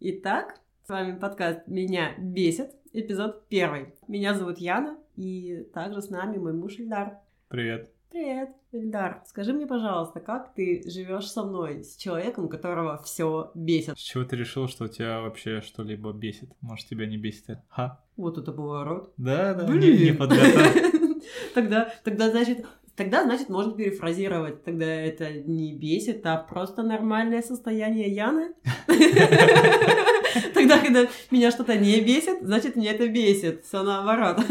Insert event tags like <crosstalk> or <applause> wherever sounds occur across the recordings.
Итак, с вами подкаст «Меня бесит», эпизод первый. Меня зовут Яна, и также с нами мой муж Ильдар. Привет. Привет, Ильдар. Скажи мне, пожалуйста, как ты живешь со мной, с человеком, которого все бесит? С чего ты решил, что тебя вообще что-либо бесит? Может, тебя не бесит это? Ха? Вот это поворот. Да, да, Блин. не, не подготовил. <laughs> Тогда, тогда, значит, тогда, значит, можно перефразировать. Тогда это не бесит, а просто нормальное состояние Яны. <laughs> Тогда, когда меня что-то не бесит, значит, меня это бесит. Все наоборот.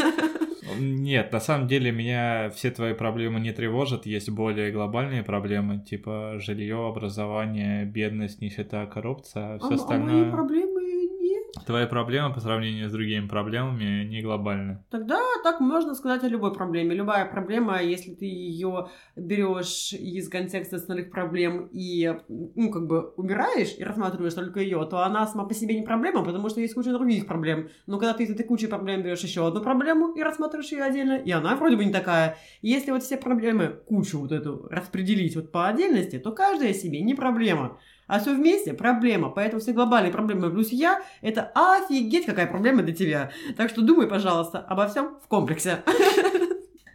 Нет, на самом деле меня все твои проблемы не тревожат. Есть более глобальные проблемы, типа жилье, образование, бедность, нищета, коррупция, все А, а мои остальное. проблемы нет. Твои проблемы по сравнению с другими проблемами не глобальны. Тогда так можно сказать о любой проблеме. Любая проблема, если ты ее берешь из контекста основных проблем и, ну, как бы убираешь и рассматриваешь только ее, то она сама по себе не проблема, потому что есть куча других проблем. Но когда ты из этой кучи проблем берешь еще одну проблему и рассматриваешь ее отдельно, и она вроде бы не такая. Если вот все проблемы, кучу вот эту распределить вот по отдельности, то каждая себе не проблема. А все вместе проблема. Поэтому все глобальные проблемы плюс я – это офигеть какая проблема для тебя. Так что думай, пожалуйста, обо всем в комплексе.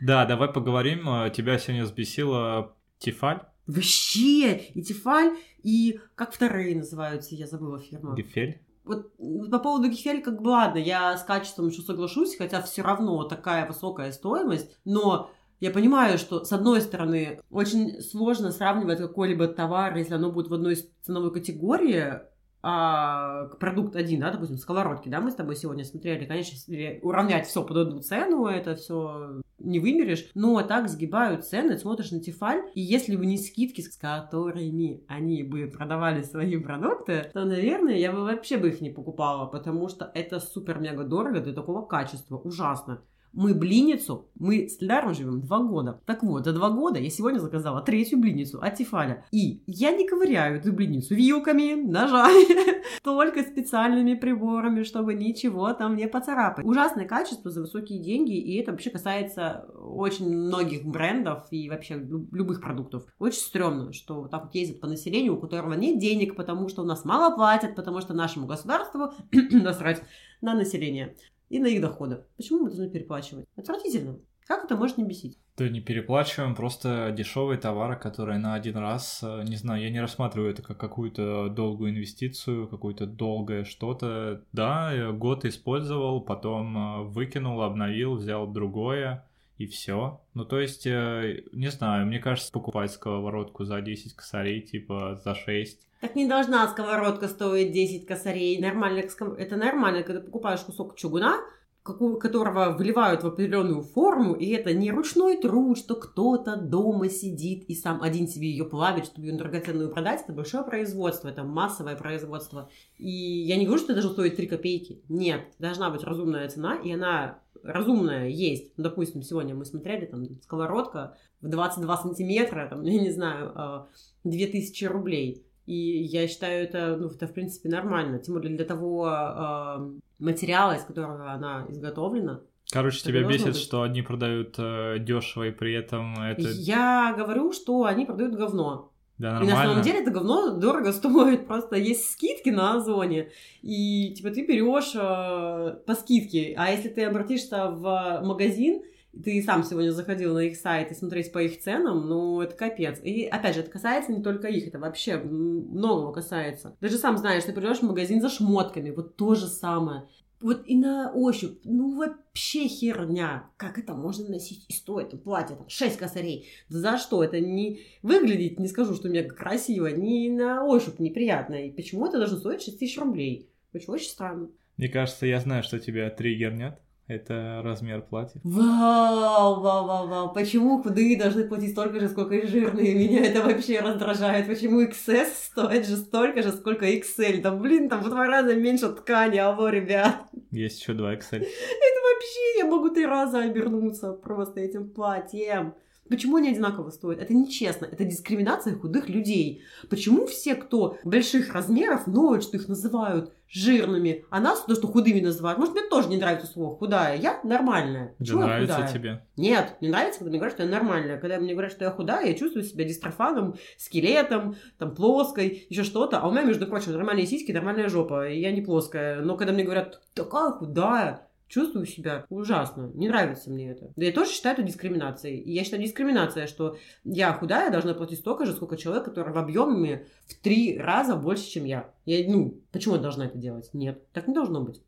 Да, давай поговорим. Тебя сегодня взбесила Тифаль, Вообще! И Тефаль, и как вторые называются, я забыла фирму. Гефель. Вот м, по поводу Гефель, как бы ладно, я с качеством еще соглашусь, хотя все равно такая высокая стоимость, но я понимаю, что, с одной стороны, очень сложно сравнивать какой-либо товар, если оно будет в одной ценовой категории, а продукт один, да, допустим, сковородки, да, мы с тобой сегодня смотрели, конечно, если уравнять все под одну цену, это все не вымерешь, но так сгибают цены, смотришь на Тефаль, и если бы не скидки, с которыми они бы продавали свои продукты, то, наверное, я бы вообще бы их не покупала, потому что это супер-мега дорого для такого качества, ужасно. Мы блинницу, мы с Ляrom живем два года. Так вот, за два года я сегодня заказала третью блинницу от Тефаля. И я не ковыряю эту блинницу вилками, ножами, <laughs> только специальными приборами, чтобы ничего там не поцарапать. Ужасное качество за высокие деньги, и это вообще касается очень многих брендов и вообще лю- любых продуктов. Очень стрёмно, что вот так вот ездят по населению, у которого нет денег, потому что у нас мало платят, потому что нашему государству <clears throat> насрать на население и на их доходы. Почему мы должны переплачивать? Отвратительно. Как это может не бесить? Да не переплачиваем, просто дешевые товары, которые на один раз, э, не знаю, я не рассматриваю это как какую-то долгую инвестицию, какое-то долгое что-то. Да, год использовал, потом э, выкинул, обновил, взял другое и все. Ну, то есть, э, не знаю, мне кажется, покупать сковородку за 10 косарей, типа за 6. Так не должна сковородка стоить 10 косарей. Нормально, это нормально, когда покупаешь кусок чугуна, которого вливают в определенную форму, и это не ручной труд, что кто-то дома сидит и сам один себе ее плавит, чтобы ее драгоценную продать. Это большое производство, это массовое производство. И я не говорю, что это должно стоить 3 копейки. Нет, должна быть разумная цена, и она разумная есть. Ну, допустим, сегодня мы смотрели, там, сковородка в 22 сантиметра, там, <laughs> я не знаю, э, 2000 рублей. И я считаю, это, ну, это, в принципе, нормально. Тем более для того э, материала, из которого она изготовлена. Короче, тебя бесит, быть. что они продают дешево, и при этом это... Я говорю, что они продают говно. Да, И на самом нормально. деле это говно дорого стоит. Просто есть скидки на Озоне. И типа ты берешь э, по скидке. А если ты обратишься в магазин, ты сам сегодня заходил на их сайт и смотреть по их ценам, ну, это капец. И, опять же, это касается не только их, это вообще многого касается. Даже сам знаешь, ты придешь в магазин за шмотками, вот то же самое. Вот и на ощупь, ну вообще херня. Как это можно носить? И стоит платье там 6 косарей. Да за что? Это не выглядит, не скажу, что мега красиво, не на ощупь неприятно. И почему это должно стоить 6 тысяч рублей? Очень, очень странно. Мне кажется, я знаю, что тебя триггернет. Это размер платья. Вау, вау, вау, вау. Почему худые должны платить столько же, сколько и жирные? <laughs> Меня это вообще раздражает. Почему XS стоит же столько же, сколько XL? Да блин, там в два раза меньше ткани, алло, ребят. Есть еще два Excel. Это вообще я могу три раза обернуться просто этим платьем. Почему они одинаково стоят? Это нечестно. Это дискриминация худых людей. Почему все, кто больших размеров, ноют, что их называют жирными, а нас то, что худыми называют? Может, мне тоже не нравится слово худая. Я нормальная. Почему я нравится худая? тебе. Нет, не нравится, когда мне говорят, что я нормальная. Когда мне говорят, что я худая, я чувствую себя дистрофаном, скелетом, там, плоской, еще что-то. А у меня, между прочим, нормальные сиськи, нормальная жопа, и я не плоская. Но когда мне говорят, такая худая, чувствую себя ужасно. Не нравится мне это. Да я тоже считаю это дискриминацией. И я считаю дискриминация, что я худая должна платить столько же, сколько человек, который в объеме в три раза больше, чем я. Я, ну, почему я должна это делать? Нет, так не должно быть.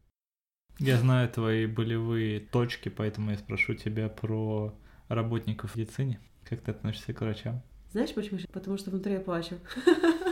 Я знаю твои болевые точки, поэтому я спрошу тебя про работников в медицине. Как ты относишься к врачам? Знаешь почему? Потому что внутри я плачу. <laughs>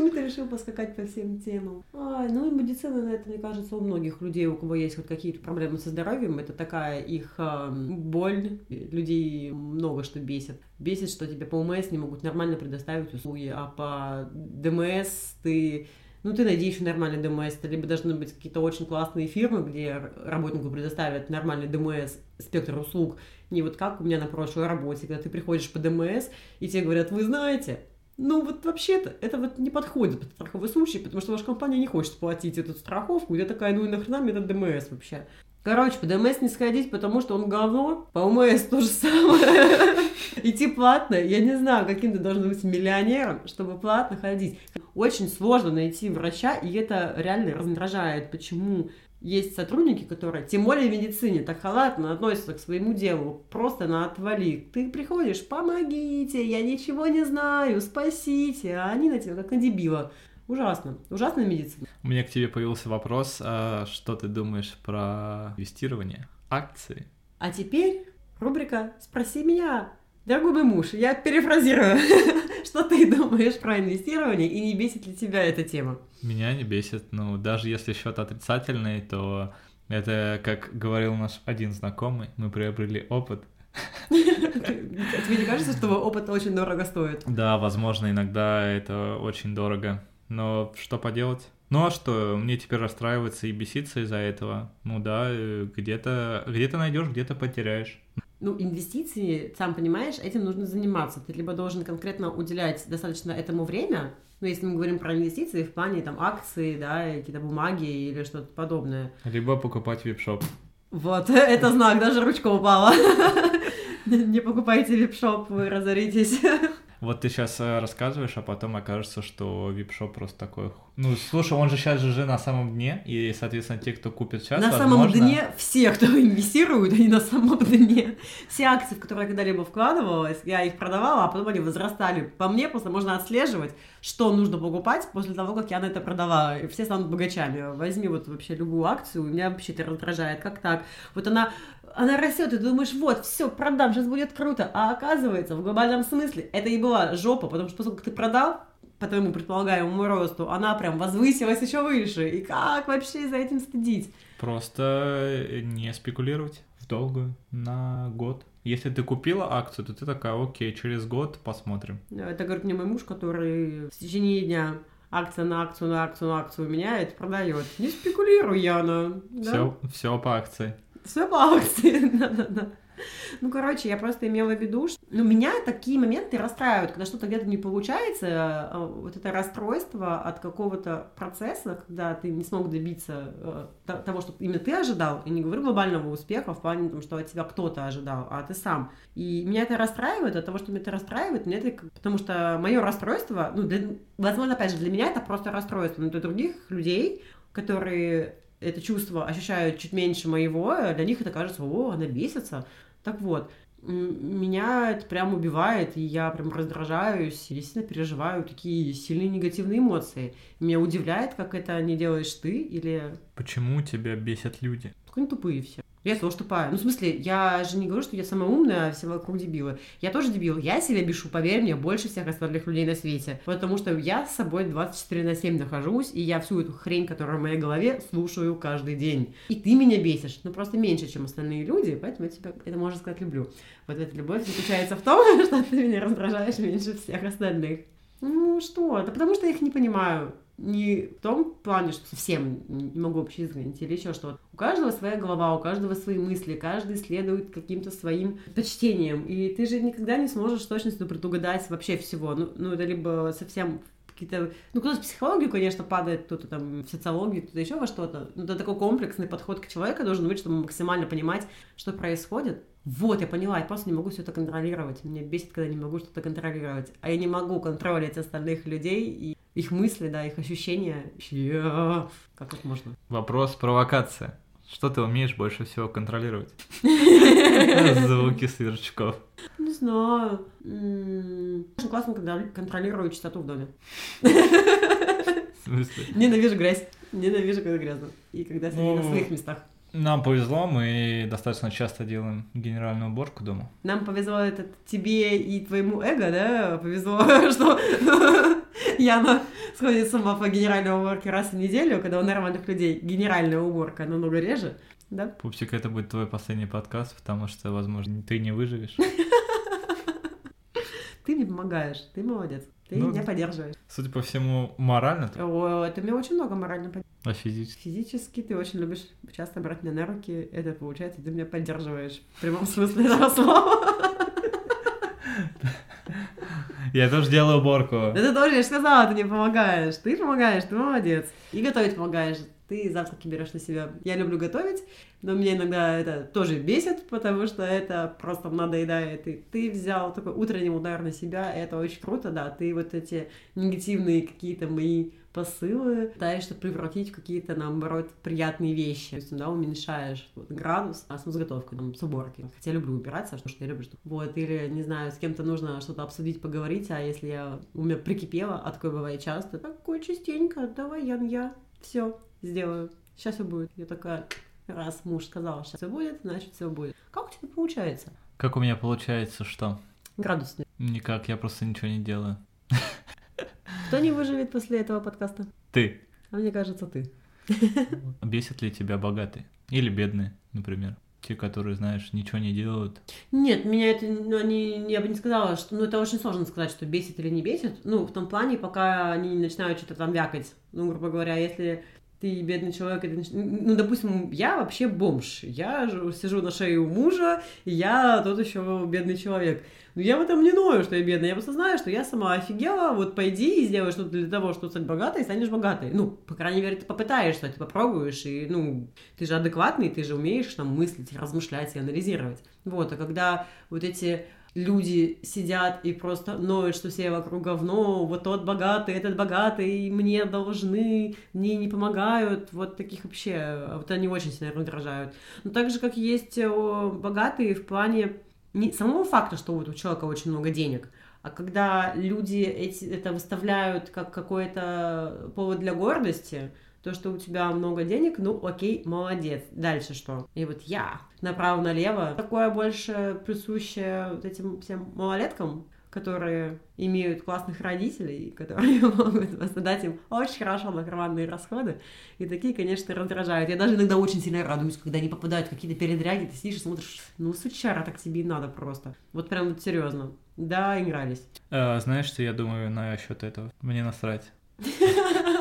Почему ты решил поскакать по всем темам? Ай, ну и медицина, на это, мне кажется, у многих людей, у кого есть хоть какие-то проблемы со здоровьем, это такая их э, боль. Людей много что бесит. Бесит, что тебе по УМС не могут нормально предоставить услуги, а по ДМС ты ну, ты найди еще нормальный ДМС. Либо должны быть какие-то очень классные фирмы, где работнику предоставят нормальный ДМС, спектр услуг. Не вот как у меня на прошлой работе, когда ты приходишь по ДМС, и тебе говорят, вы знаете, ну вот вообще-то это вот не подходит под страховой случай, потому что ваша компания не хочет платить эту страховку. Я такая, ну и нахрена мне этот ДМС вообще? Короче, по ДМС не сходить, потому что он говно. По УМС то же самое. <laughs> Идти платно. Я не знаю, каким ты должен быть миллионером, чтобы платно ходить. Очень сложно найти врача, и это реально раздражает. Почему есть сотрудники, которые, тем более в медицине, так халатно относятся к своему делу, просто на отвали. Ты приходишь, помогите, я ничего не знаю, спасите, а они на тебя как на дебила. Ужасно. Ужасная медицина. У меня к тебе появился вопрос, а что ты думаешь про инвестирование, акции? А теперь рубрика «Спроси меня». Дорогой муж, я перефразирую. <laughs> Что ты думаешь про инвестирование и не бесит ли тебя эта тема? Меня не бесит. Ну, даже если счет отрицательный, то это, как говорил наш один знакомый, мы приобрели опыт. Тебе не кажется, что опыт очень дорого стоит? Да, возможно, иногда это очень дорого. Но что поделать? Ну а что, мне теперь расстраиваться и беситься из-за этого? Ну да, э, где-то где найдешь, где-то потеряешь. Ну, инвестиции, сам понимаешь, этим нужно заниматься. Ты либо должен конкретно уделять достаточно этому время, ну, если мы говорим про инвестиции в плане там акции, да, какие-то бумаги или что-то подобное. Либо покупать вип-шоп. Вот, <laughs> это знак, даже ручка упала. <laughs> Не покупайте вип-шоп, вы разоритесь. <laughs> Вот ты сейчас э, рассказываешь, а потом окажется, что вип-шоп просто такой... Ну, слушай, он же сейчас же на самом дне, и, соответственно, те, кто купит сейчас, На возможно... самом дне все, кто <laughs> инвестируют, они на самом дне. Все акции, в которые я когда-либо вкладывалась, я их продавала, а потом они возрастали. По мне просто можно отслеживать, что нужно покупать после того, как я на это продавала. И все станут богачами. Возьми вот вообще любую акцию, меня вообще это раздражает. Как так? Вот она она растет, и ты думаешь, вот, все, продам, сейчас будет круто. А оказывается, в глобальном смысле это и была жопа, потому что поскольку ты продал, по твоему предполагаемому росту, она прям возвысилась еще выше. И как вообще за этим стыдить? Просто не спекулировать в долгую на год. Если ты купила акцию, то ты такая, окей, через год посмотрим. Это говорит мне мой муж, который в течение дня акция на акцию, на акцию, на акцию меняет, продает. Не спекулируй, Яна. Да? Все, все по акции. Все по акции. <laughs> Ну, короче, я просто имела в виду, что ну, меня такие моменты расстраивают, когда что-то где-то не получается, а, вот это расстройство от какого-то процесса, когда ты не смог добиться э, того, что именно ты ожидал, и не говорю глобального успеха в плане того, что от тебя кто-то ожидал, а ты сам. И меня это расстраивает, от того, что меня это расстраивает, мне это, потому что мое расстройство, ну, для, возможно, опять же, для меня это просто расстройство, но для других людей, которые это чувство ощущают чуть меньше моего, для них это кажется, о, она бесится. Так вот, меня это прям убивает, и я прям раздражаюсь, или сильно переживаю такие сильные негативные эмоции. Меня удивляет, как это не делаешь ты, или... Почему тебя бесят люди? Только они тупые все. Я тоже тупая. Ну, в смысле, я же не говорю, что я самая умная, а все вокруг дебилы. Я тоже дебил. Я себя бешу, поверь мне, больше всех остальных людей на свете. Потому что я с собой 24 на 7 нахожусь, и я всю эту хрень, которая в моей голове, слушаю каждый день. И ты меня бесишь. Ну, просто меньше, чем остальные люди, поэтому я тебя, это можно сказать, люблю. Вот эта любовь заключается в том, <laughs> что ты меня раздражаешь меньше всех остальных. Ну, что? Да потому что я их не понимаю не в том плане, что совсем не могу вообще изгонить, или еще что. У каждого своя голова, у каждого свои мысли, каждый следует каким-то своим предпочтениям. И ты же никогда не сможешь с точностью предугадать вообще всего. Ну, ну это либо совсем какие-то... Ну, кто-то в психологию, конечно, падает, кто-то там в социологию, кто-то еще во что-то. Но это такой комплексный подход к человеку должен быть, чтобы максимально понимать, что происходит. Вот, я поняла, я просто не могу все это контролировать. Меня бесит, когда не могу что-то контролировать. А я не могу контролировать остальных людей и их мысли, да, их ощущения. Как это можно? Вопрос провокация. Что ты умеешь больше всего контролировать? <laughs> Звуки сверчков. Не знаю. Очень классно, когда контролирую чистоту в доме. В смысле? Ненавижу грязь. Ненавижу, когда грязно. И когда все на Ну, своих местах. Нам повезло, мы достаточно часто делаем генеральную уборку дома. Нам повезло это тебе и твоему эго, да? Повезло, <laughs> что Яна сходит с ума по генеральной уборке раз в неделю, когда у нормальных людей генеральная уборка намного реже, да? Пупсик, это будет твой последний подкаст, потому что, возможно, ты не выживешь. Ты мне помогаешь, ты молодец. Ты Ну, меня поддерживаешь. Судя по всему, морально, ты- О, ты мне очень много морально поддерживаешь. а физически. Физически ты очень любишь часто брать меня на руки. Это получается, ты меня поддерживаешь. В прямом смысле этого слова. Я тоже делаю уборку. Да ты тоже, я же сказала, ты не помогаешь. Ты помогаешь, ты молодец. И готовить помогаешь. Ты завтраки берешь на себя. Я люблю готовить, но меня иногда это тоже бесит, потому что это просто надоедает. И ты взял такой утренний удар на себя, это очень круто, да. Ты вот эти негативные какие-то мои посылы пытаешься превратить в какие-то, наоборот, приятные вещи. То есть, да, уменьшаешь вот, градус а с готовкой, там, с уборкой. Хотя люблю убираться, потому что я люблю, что... Вот, или, не знаю, с кем-то нужно что-то обсудить, поговорить, а если я у меня прикипела, а такое бывает часто, такое частенько, давай, Ян, я все сделаю. Сейчас все будет. Я такая, раз муж сказал, сейчас все будет, значит все будет. Как у тебя получается? Как у меня получается, что? Градус. Никак, я просто ничего не делаю. <laughs> Кто не выживет после этого подкаста? Ты. А мне кажется, ты. <laughs> Бесит ли тебя богатые? Или бедные, например? Те, которые, знаешь, ничего не делают. Нет, меня это, ну, не, я бы не сказала, что, ну, это очень сложно сказать, что бесит или не бесит. Ну, в том плане, пока они не начинают что-то там вякать. Ну, грубо говоря, если ты бедный человек, нач- ну, допустим, я вообще бомж. Я сижу на шее у мужа, и я тот еще бедный человек. Но я в этом не ною, что я бедная. Я просто знаю, что я сама офигела. Вот пойди и сделай что-то для того, чтобы стать богатой, и станешь богатой. Ну, по крайней мере, ты попытаешься, ты попробуешь. И, ну, ты же адекватный, ты же умеешь там мыслить, размышлять и анализировать. Вот, а когда вот эти люди сидят и просто ноют, что все вокруг говно, вот тот богатый, этот богатый, мне должны, мне не помогают, вот таких вообще, вот они очень сильно раздражают. Но так же, как есть о, богатые в плане не самого факта, что вот у человека очень много денег, а когда люди эти, это выставляют как какой-то повод для гордости, то, что у тебя много денег, ну окей, молодец. Дальше что? И вот я направо-налево. Такое больше присуще вот этим всем малолеткам, которые имеют классных родителей, <laughs> которые <laughs> могут просто дать им очень хорошо на карманные расходы. И такие, конечно, раздражают. Я даже иногда очень сильно радуюсь, когда они попадают в какие-то передряги, ты сидишь и смотришь, ну, сучара, так тебе и надо просто. Вот прям вот серьезно. Да, игрались. А, знаешь, что я думаю насчет этого? Мне насрать. <laughs>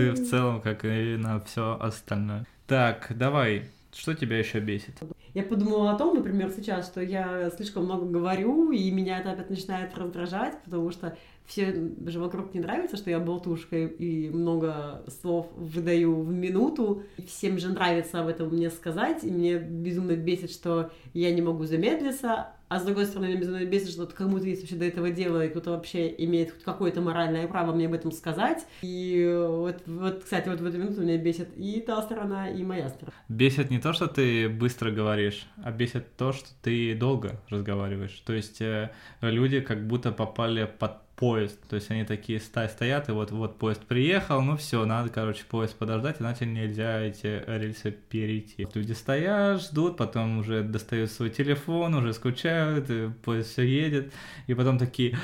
С- В целом, как и на все остальное. Так, давай. Что тебя еще бесит? Я подумала о том, например, сейчас, что я слишком много говорю, и меня это опять начинает раздражать, потому что все же вокруг не нравится, что я болтушка и- и много слов выдаю в минуту. И Всем же нравится об этом мне сказать, и мне безумно бесит, что я не могу замедлиться, а с другой стороны, меня безумно бесит, что кому-то есть вообще до этого дела, и кто-то вообще имеет хоть какое-то моральное право мне об этом сказать. И вот, вот, кстати, вот в эту минуту меня бесит и та сторона, и моя сторона. Бесит не то, что ты быстро говоришь, а бесит то, что ты долго разговариваешь. То есть э, люди как будто попали под поезд. То есть они такие стоят, и вот, вот поезд приехал, ну все, надо, короче, поезд подождать, иначе нельзя эти рельсы перейти. Люди стоят, ждут, потом уже достают свой телефон, уже скучают, и поезд все едет, и потом такие,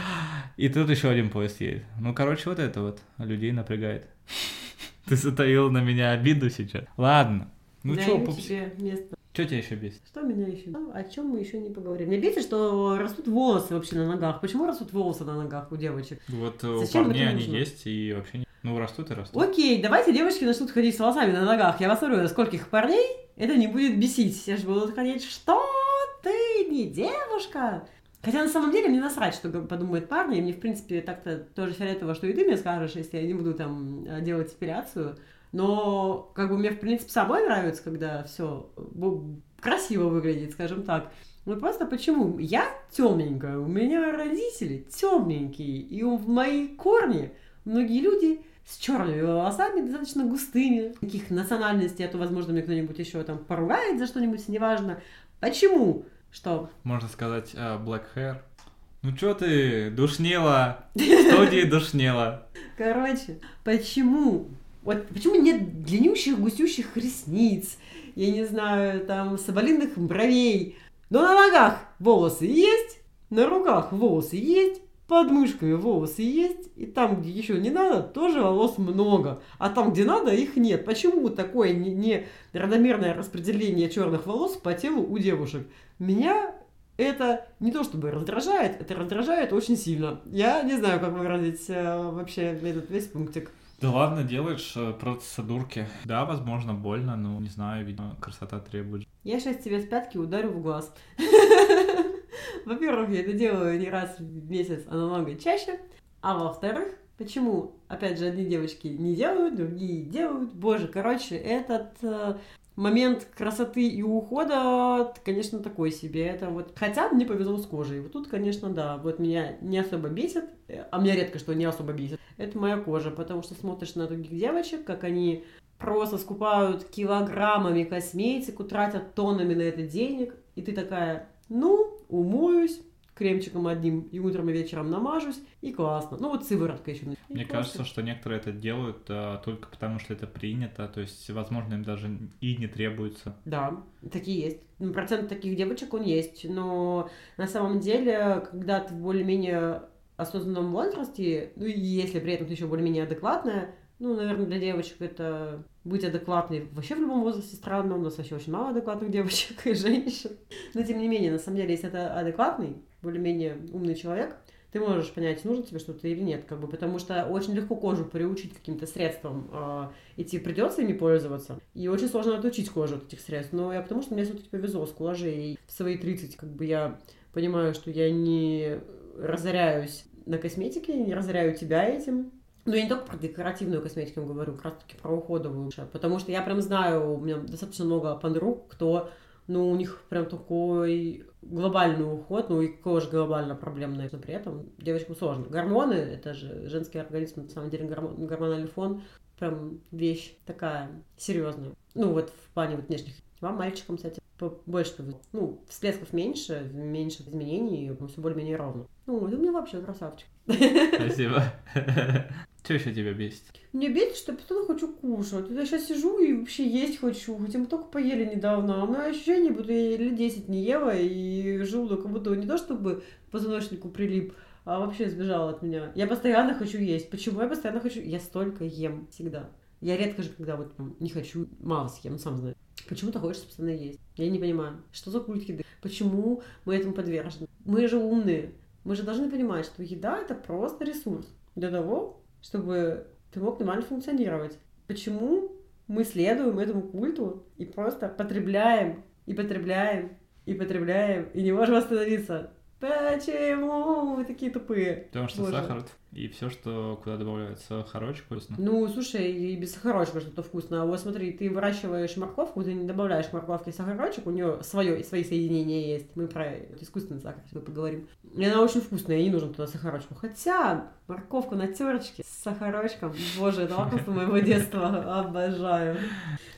и тут еще один поезд едет. Ну, короче, вот это вот людей напрягает. <laughs> Ты затаил на меня обиду сейчас. Ладно. Ну что, тебе место. Что тебя еще бесит? Что меня еще? О чем мы еще не поговорили? Мне бесит, что растут волосы вообще на ногах. Почему растут волосы на ногах у девочек? Вот э, Зачем у парней они есть и вообще не... Ну, растут и растут. Окей, давайте девочки начнут ходить с волосами на ногах. Я посмотрю, на скольких парней это не будет бесить. Все же будут ходить, что ты не девушка? Хотя на самом деле мне насрать, что подумают парни. И мне, в принципе, так-то тоже фиолетово, что и ты мне скажешь, если я не буду там э, делать эпиляцию. Но как бы мне, в принципе, самой нравится, когда все красиво выглядит, скажем так. Ну просто почему? Я темненькая, у меня родители темненькие, и у- в мои корни многие люди с черными волосами, достаточно густыми, каких национальностей, а то, возможно, мне кто-нибудь еще там поругает за что-нибудь, неважно. Почему? Что? Можно сказать э, black hair. Ну чё ты, душнила, в студии душнила. <laughs> Короче, почему? Вот почему нет длиннющих густющих ресниц, я не знаю, там, соболиных бровей, но на ногах волосы есть, на руках волосы есть, под мышками волосы есть, и там, где еще не надо, тоже волос много, а там, где надо, их нет. Почему такое не, не равномерное распределение черных волос по телу у девушек? Меня это не то чтобы раздражает, это раздражает очень сильно. Я не знаю, как выразить э, вообще этот весь пунктик. Да ладно, делаешь э, процедурки. Да, возможно, больно, но не знаю, видимо, красота требует. Я сейчас тебе с пятки ударю в глаз. <laughs> Во-первых, я это делаю не раз в месяц, а намного чаще. А во-вторых, почему, опять же, одни девочки не делают, другие делают. Боже, короче, этот э, момент красоты и ухода, конечно, такой себе. Это вот, хотя мне повезло с кожей. Вот тут, конечно, да, вот меня не особо бесит, э, а меня редко что не особо бесит. Это моя кожа, потому что смотришь на других девочек, как они просто скупают килограммами косметику, тратят тоннами на это денег, и ты такая, ну, умоюсь, кремчиком одним и утром и вечером намажусь, и классно. Ну вот сыворотка еще. И Мне классно. кажется, что некоторые это делают а, только потому, что это принято, то есть, возможно, им даже и не требуется. Да, такие есть. Ну, Процент таких девочек он есть, но на самом деле, когда ты в более-менее осознанном возрасте, ну и если при этом ты еще более-менее адекватная, ну, наверное, для девочек это быть адекватной вообще в любом возрасте странно. У нас вообще очень мало адекватных <laughs> девочек и женщин. Но тем не менее, на самом деле, если это адекватный, более-менее умный человек, ты можешь понять, нужно тебе что-то или нет, как бы, потому что очень легко кожу приучить каким-то средствам, э, и тебе придется ими пользоваться. И очень сложно отучить кожу от этих средств. Но я потому что мне все-таки повезло с кожей. В свои 30, как бы я понимаю, что я не разоряюсь на косметике, не разоряю тебя этим. Но я не только про декоративную косметику говорю, как раз таки про уходовую. Потому что я прям знаю, у меня достаточно много подруг, кто, ну, у них прям такой глобальный уход, ну и кожа глобально проблемная, но при этом девочкам сложно. Гормоны, это же женский организм, на самом деле гормон- гормональный фон, прям вещь такая серьезная. Ну вот в плане вот внешних. Вам, мальчикам, кстати, больше повезло. Ну, всплесков меньше, меньше изменений, все более-менее ровно. Ну, ты мне вообще красавчик. Спасибо. <laughs> Что еще тебя бесит? Мне бесит, что я постоянно хочу кушать. Я сейчас сижу и вообще есть хочу. Хотя мы только поели недавно. А у меня ощущение, будто я лет 10 не ела, и желудок как будто не то чтобы позвоночнику прилип, а вообще сбежал от меня. Я постоянно хочу есть. Почему я постоянно хочу? Я столько ем всегда. Я редко же, когда вот не хочу, мало съем, сам знаешь. Почему ты хочешь постоянно есть? Я не понимаю. Что за культ еды? Почему мы этому подвержены? Мы же умные. Мы же должны понимать, что еда это просто ресурс для того, чтобы ты мог нормально функционировать. Почему мы следуем этому культу и просто потребляем, и потребляем, и потребляем, и не можем остановиться? Почему мы такие тупые? Потому что Боже. сахар и все, что куда добавляют сахарочек вкусно. Ну, слушай, и без сахарочка что-то вкусное. А вот смотри, ты выращиваешь морковку, ты не добавляешь морковки сахарочек, у нее свое, свои соединения есть. Мы про искусственный сахар сегодня поговорим. И она очень вкусная, и не нужно туда сахарочку. Хотя морковку на терочке с сахарочком, боже, это лакомство <laughs> моего детства, обожаю.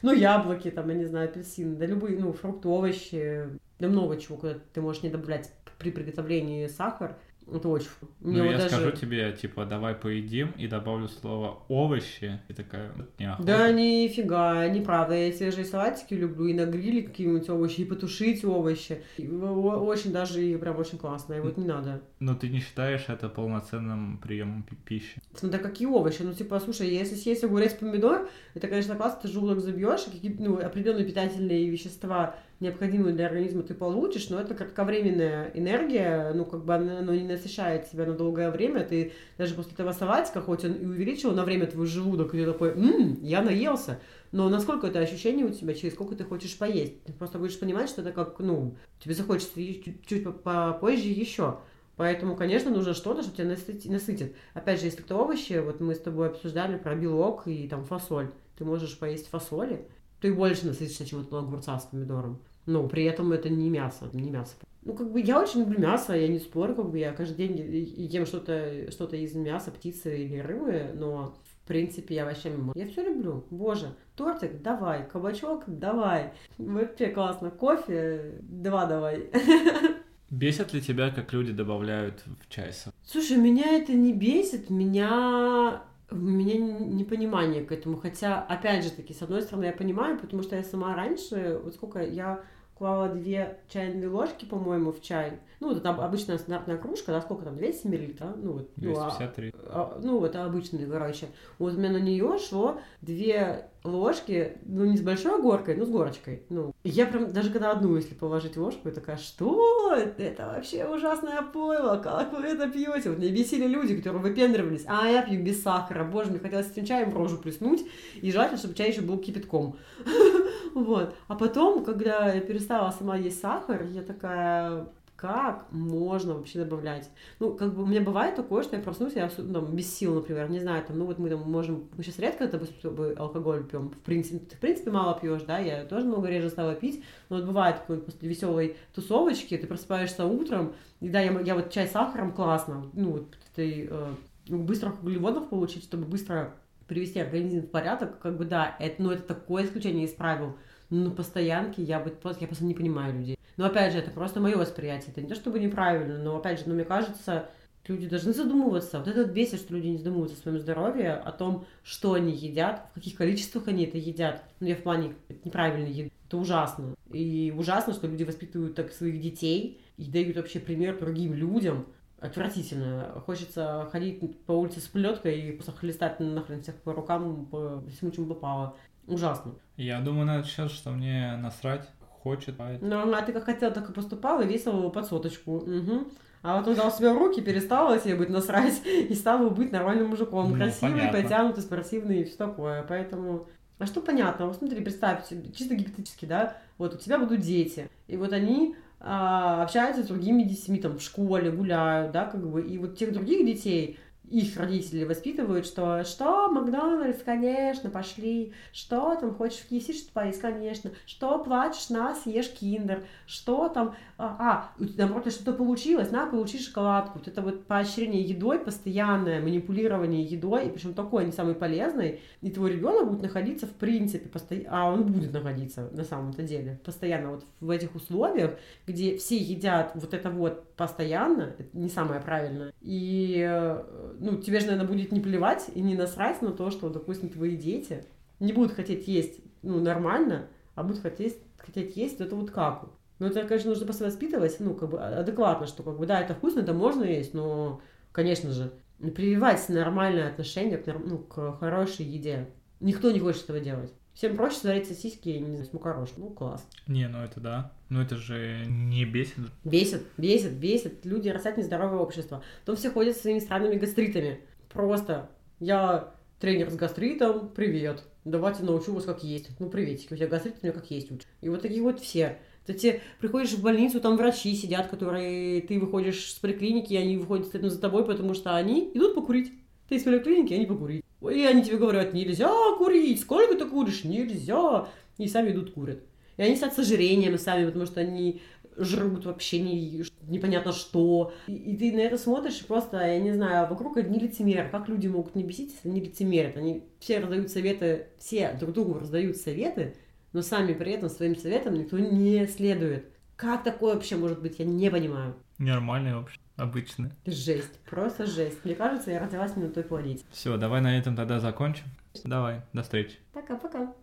Ну, яблоки, там, я не знаю, апельсины, да любые, ну, фрукты, овощи, да много чего, куда ты можешь не добавлять при приготовлении сахар. Это очень. Ну, Мне вот я даже- скажу тебе, типа, давай поедим, и добавлю слово овощи, и такая, «Вот неохота. Да нифига, неправда. Я и салатики люблю, и на гриле какие-нибудь овощи, и потушить овощи. И Очень даже и прям очень классно. И вот не надо. Но ты не считаешь это полноценным приемом пи- пищи? Смотря какие овощи. Ну, типа, слушай, если съесть огурец помидор, это, конечно, классно, ты желудок забьешь, и какие ну, определенные питательные вещества необходимую для организма ты получишь, но это кратковременная энергия, ну, как бы она, она не насыщает тебя на долгое время, ты даже после этого салатика, хоть он и увеличил на время твой желудок, и ты такой, ммм, я наелся, но насколько это ощущение у тебя, через сколько ты хочешь поесть? Ты просто будешь понимать, что это как, ну, тебе захочется чуть-чуть попозже еще. Поэтому, конечно, нужно что-то, что тебя насытит. Опять же, если кто овощи, вот мы с тобой обсуждали про белок и там фасоль. Ты можешь поесть фасоли, ты больше насытишься, чем от огурца с помидором. Но при этом это не мясо, не мясо. Ну, как бы я очень люблю мясо, я не спорю, как бы я каждый день ем что-то что из мяса, птицы или рыбы, но в принципе я вообще я все люблю. Боже, тортик, давай, кабачок, давай. Вообще классно. Кофе, два давай. <laughs> Бесит ли тебя, как люди добавляют в чай? Слушай, меня это не бесит, меня у меня непонимание к этому. Хотя, опять же таки, с одной стороны, я понимаю, потому что я сама раньше, вот сколько я клала две чайные ложки, по-моему, в чай. Ну, вот это обычная стандартная кружка, да, сколько там, 200 миллилитров? Ну, вот, 253. Ну, а, а, ну, это обычный, короче. Вот у меня на нее шло две ложки, ну, не с большой горкой, но с горочкой. Ну, я прям, даже когда одну, если положить ложку, я такая, что? Это вообще ужасное пойло, как вы это пьете? Вот меня бесили люди, которые выпендривались, а я пью без сахара, боже, мне хотелось этим чаем рожу плеснуть, и желательно, чтобы чай еще был кипятком. <laughs> Вот. А потом, когда я перестала сама есть сахар, я такая, как можно вообще добавлять? Ну, как бы у меня бывает такое, что я проснусь, я ну, там, без сил, например, не знаю, там, ну вот мы там можем, мы сейчас редко, допустим, алкоголь пьем, в принципе, ты в принципе мало пьешь, да, я тоже много реже стала пить, но вот бывает такое после веселой тусовочки, ты просыпаешься утром, и да, я, я вот чай с сахаром классно, ну, вот ты э, быстрых углеводов получить, чтобы быстро привести организм в порядок, как бы да, это, ну, это такое исключение из правил, но на постоянке я, бы, я просто не понимаю людей. Но опять же, это просто мое восприятие. Это не то чтобы неправильно, но опять же, ну, мне кажется, люди должны задумываться. Вот это вот бесит, что люди не задумываются о своем здоровье, о том, что они едят, в каких количествах они это едят. Ну, я в плане неправильной еды. Это ужасно. И ужасно, что люди воспитывают так своих детей и дают вообще пример другим людям. Отвратительно. Хочется ходить по улице с плеткой и просто хлестать нахрен всех по рукам, по всему, чем попало. Ужасно. Я думаю на этот счет, что мне насрать хочет. Ну, а ты как хотел, так и поступал, и весил под соточку. Угу. А вот он взял себе руки, перестал себе быть насрать, <laughs> и стал быть нормальным мужиком. Ну, Красивый, понятно. потянутый, спортивный и все такое. Поэтому... А что понятно? Вот смотри, представь, чисто гипотетически, да, вот у тебя будут дети, и вот они а, общаются с другими детьми, там, в школе, гуляют, да, как бы, и вот тех других детей, их родители воспитывают, что что, Макдональдс, конечно, пошли, что там, хочешь в KFC что-то поесть, конечно, что плачешь, на, съешь киндер, что там, а, а у что-то получилось, на, получи шоколадку. Вот это вот поощрение едой, постоянное манипулирование едой, и причем такое не самый полезный, и твой ребенок будет находиться в принципе, посто... а он будет находиться на самом-то деле, постоянно вот в этих условиях, где все едят вот это вот постоянно, это не самое правильное, и э, ну, тебе же, наверное, будет не плевать и не насрать на то, что, допустим, твои дети не будут хотеть есть, ну, нормально, а будут хотеть, хотеть есть вот это вот каку. Ну, это, конечно, нужно просто воспитывать, ну, как бы а, адекватно, что, как бы, да, это вкусно, это можно есть, но, конечно же, прививать нормальное отношение к, ну, к хорошей еде. Никто не хочет этого делать. Всем проще сварить сосиски, не знаю, с. Ну, класс. Не, ну это да. Но это же не бесит. Бесит, бесит, бесит. Люди растят нездоровое общество. Потом все ходят со своими странными гастритами. Просто. Я тренер с гастритом, привет. Давайте научу вас как есть. Ну, приветики, у тебя гастрит, у меня как есть учат. И вот такие вот все. Ты тебе приходишь в больницу, там врачи сидят, которые... Ты выходишь с поликлиники, и они выходят за тобой, потому что они идут покурить. Ты из поликлиники, они покурить. И они тебе говорят, нельзя курить, сколько ты куришь, нельзя. И сами идут курят. И они стают с ожирением сами, потому что они жрут вообще не, непонятно что. И, и ты на это смотришь просто, я не знаю, вокруг одни лицемеры. Как люди могут не бесить, если они лицемерят? Они все раздают советы, все друг другу раздают советы, но сами при этом своим советам никто не следует. Как такое вообще может быть, я не понимаю. Нормально вообще обычно. Жесть, просто жесть. Мне кажется, я родилась не на той планете. Все, давай на этом тогда закончим. Давай, до встречи. Пока-пока.